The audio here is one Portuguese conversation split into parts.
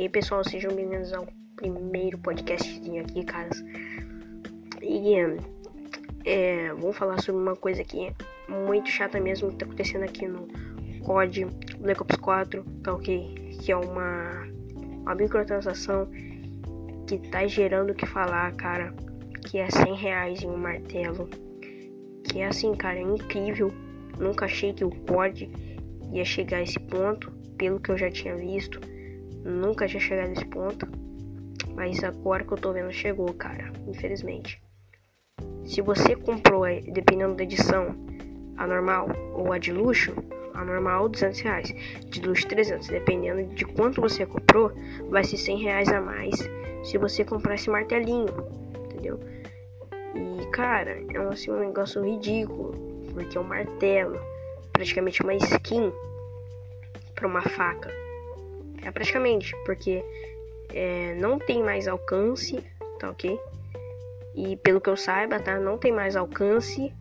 E aí, pessoal, sejam bem-vindos ao primeiro podcastzinho aqui, caras. E é, vamos falar sobre uma coisa aqui muito chata mesmo que tá acontecendo aqui no COD Black Ops 4, tá ok? Que é uma, uma microtransação que tá gerando o que falar, cara. Que é 100 reais em um martelo. Que é assim, cara, é incrível. Nunca achei que o COD ia chegar a esse ponto, pelo que eu já tinha visto. Nunca tinha chegado nesse ponto. Mas agora que eu tô vendo, chegou, cara. Infelizmente. Se você comprou, dependendo da edição, a normal ou a de luxo, a normal 200 reais, de luxo 300, dependendo de quanto você comprou, vai ser 100 reais a mais se você comprar esse martelinho, entendeu? E cara, é assim, um negócio ridículo, porque é um martelo, praticamente uma skin para uma faca. É praticamente, porque é, não tem mais alcance, tá ok? E pelo que eu saiba, tá? Não tem mais alcance.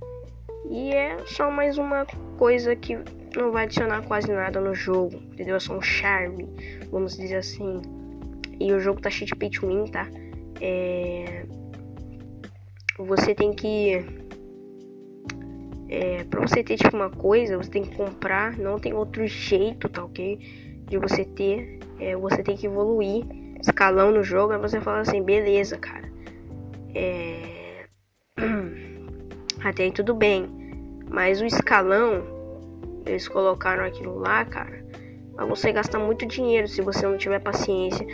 E é só mais uma coisa que não vai adicionar quase nada no jogo, entendeu? É só um charme, vamos dizer assim. E o jogo tá cheio de pay to win, tá? É... Você tem que. É, pra você ter tipo uma coisa, você tem que comprar, não tem outro jeito, tá ok? De você ter, é, você tem que evoluir escalão no jogo, aí você fala assim, beleza, cara. É... Até aí tudo bem. Mas o escalão, eles colocaram aquilo lá, cara. Mas você gasta muito dinheiro se você não tiver paciência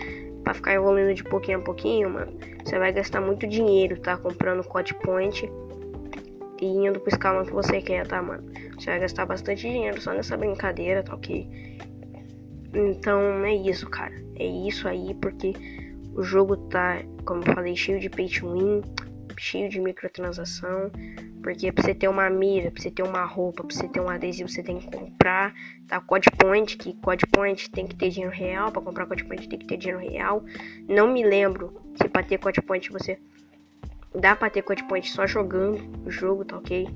para ficar evoluindo de pouquinho a pouquinho, mano. Você vai gastar muito dinheiro, tá? Comprando code point e indo pro escalão que você quer, tá, mano? Você vai gastar bastante dinheiro só nessa brincadeira, tá ok? Então é isso, cara. É isso aí, porque o jogo tá, como eu falei, cheio de pay to win, cheio de microtransação. Porque pra você ter uma mira, pra você ter uma roupa, pra você ter um adesivo, você tem que comprar. Tá, Code Point, que Code Point tem que ter dinheiro real. Pra comprar Code Point tem que ter dinheiro real. Não me lembro se pra ter Code Point você. Dá pra ter Code Point só jogando o jogo, tá ok?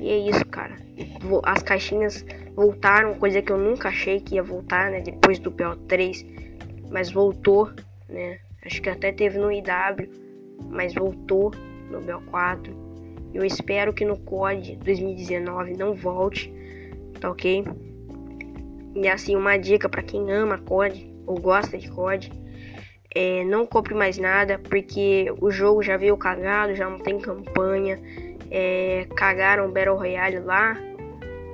E é isso, cara. As caixinhas voltaram, coisa que eu nunca achei que ia voltar, né? Depois do BO3. Mas voltou, né? Acho que até teve no IW, mas voltou no BO4. Eu espero que no COD 2019 não volte, tá ok? E assim, uma dica para quem ama COD ou gosta de COD, é, não compre mais nada, porque o jogo já veio cagado, já não tem campanha, é, cagaram Battle Royale lá.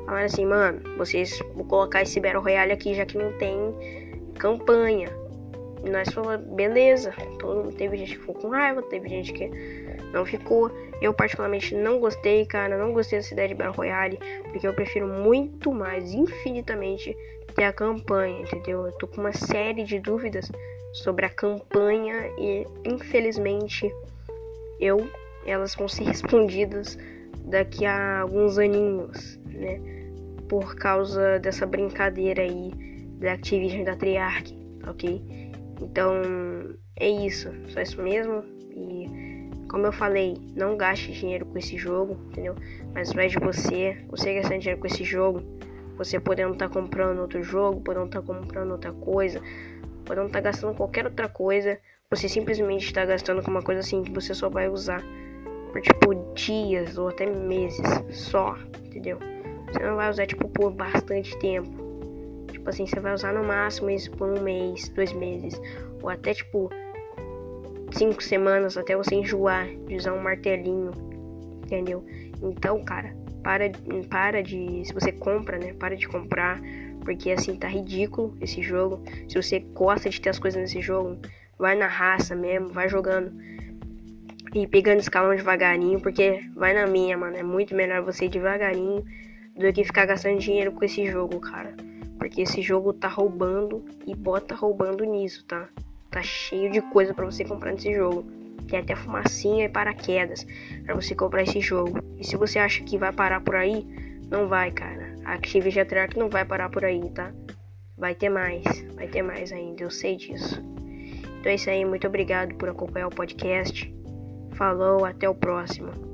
Falaram assim, mano, vocês vou colocar esse Battle Royale aqui já que não tem campanha. E nós falamos, beleza. Todo mundo teve gente que ficou com raiva, teve gente que não ficou. Eu particularmente não gostei, cara. Não gostei dessa ideia de Battle Royale. Porque eu prefiro muito mais, infinitamente, ter a campanha, entendeu? Eu tô com uma série de dúvidas sobre a campanha e infelizmente eu elas vão ser respondidas daqui a alguns aninhos, né? Por causa dessa brincadeira aí da Activision da Treyarch, ok? Então é isso, só isso mesmo. E como eu falei, não gaste dinheiro com esse jogo, entendeu? Mas invés de você, você gastando dinheiro com esse jogo, você podendo estar tá comprando outro jogo, podendo estar tá comprando outra coisa, podendo estar tá gastando qualquer outra coisa, você simplesmente está gastando com uma coisa assim que você só vai usar por tipo dias ou até meses só, entendeu? Você não vai usar tipo por bastante tempo. Tipo assim, você vai usar no máximo isso por um mês, dois meses, ou até tipo cinco semanas até você enjoar de usar um martelinho, entendeu? Então, cara, para, para de. Se você compra, né? Para de comprar, porque assim tá ridículo esse jogo. Se você gosta de ter as coisas nesse jogo, vai na raça mesmo, vai jogando e pegando escalão devagarinho, porque vai na minha, mano. É muito melhor você ir devagarinho do que ficar gastando dinheiro com esse jogo, cara. Porque esse jogo tá roubando e bota roubando nisso, tá? Tá cheio de coisa para você comprar nesse jogo. Tem até fumacinha e paraquedas para você comprar esse jogo. E se você acha que vai parar por aí, não vai, cara. A Activision Treyarch não vai parar por aí, tá? Vai ter mais, vai ter mais ainda, eu sei disso. Então é isso aí, muito obrigado por acompanhar o podcast. Falou, até o próximo.